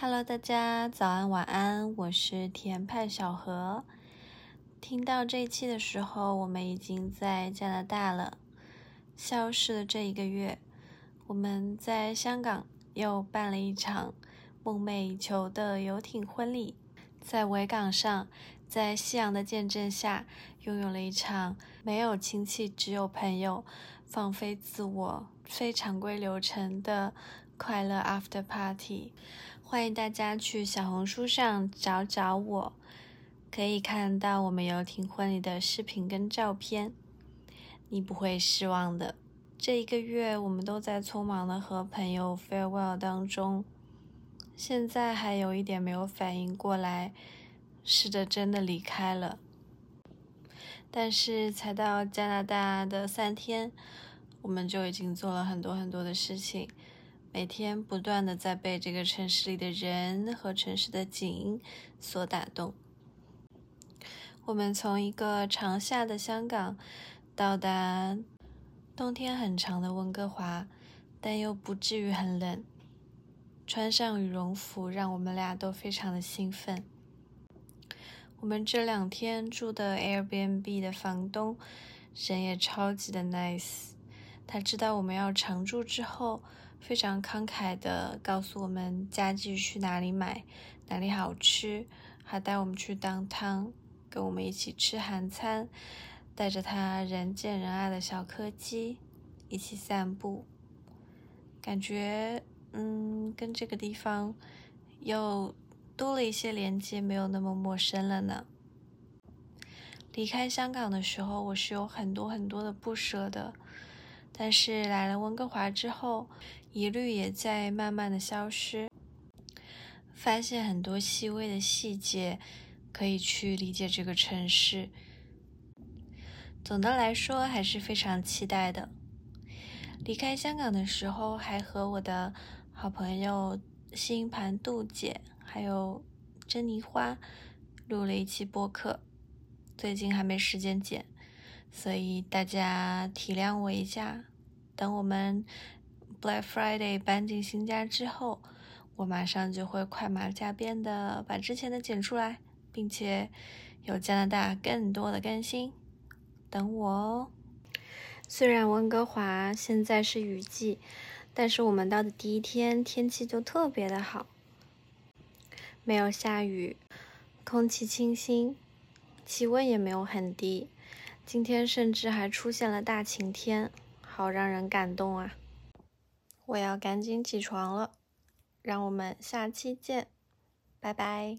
Hello，大家早安晚安，我是甜派小何。听到这一期的时候，我们已经在加拿大了。消失的这一个月，我们在香港又办了一场梦寐以求的游艇婚礼，在维港上，在夕阳的见证下，拥有了一场没有亲戚只有朋友，放飞自我、非常规流程的快乐 after party。欢迎大家去小红书上找找我。可以看到我们游艇婚礼的视频跟照片，你不会失望的。这一个月我们都在匆忙的和朋友 farewell 当中，现在还有一点没有反应过来，是的，真的离开了。但是才到加拿大的三天，我们就已经做了很多很多的事情，每天不断的在被这个城市里的人和城市的景所打动。我们从一个长夏的香港到达冬天很长的温哥华，但又不至于很冷。穿上羽绒服，让我们俩都非常的兴奋。我们这两天住的 Airbnb 的房东人也超级的 nice，他知道我们要常住之后，非常慷慨的告诉我们家具去哪里买，哪里好吃，还带我们去当汤。跟我们一起吃韩餐，带着他人见人爱的小柯基一起散步，感觉嗯，跟这个地方又多了一些连接，没有那么陌生了呢。离开香港的时候，我是有很多很多的不舍的，但是来了温哥华之后，疑虑也在慢慢的消失，发现很多细微的细节。可以去理解这个城市。总的来说，还是非常期待的。离开香港的时候，还和我的好朋友星盘杜姐还有珍妮花录了一期播客，最近还没时间剪，所以大家体谅我一下。等我们 Black Friday 搬进新家之后，我马上就会快马加鞭的把之前的剪出来。并且有加拿大更多的更新，等我哦。虽然温哥华现在是雨季，但是我们到的第一天天气就特别的好，没有下雨，空气清新，气温也没有很低。今天甚至还出现了大晴天，好让人感动啊！我要赶紧起床了，让我们下期见，拜拜。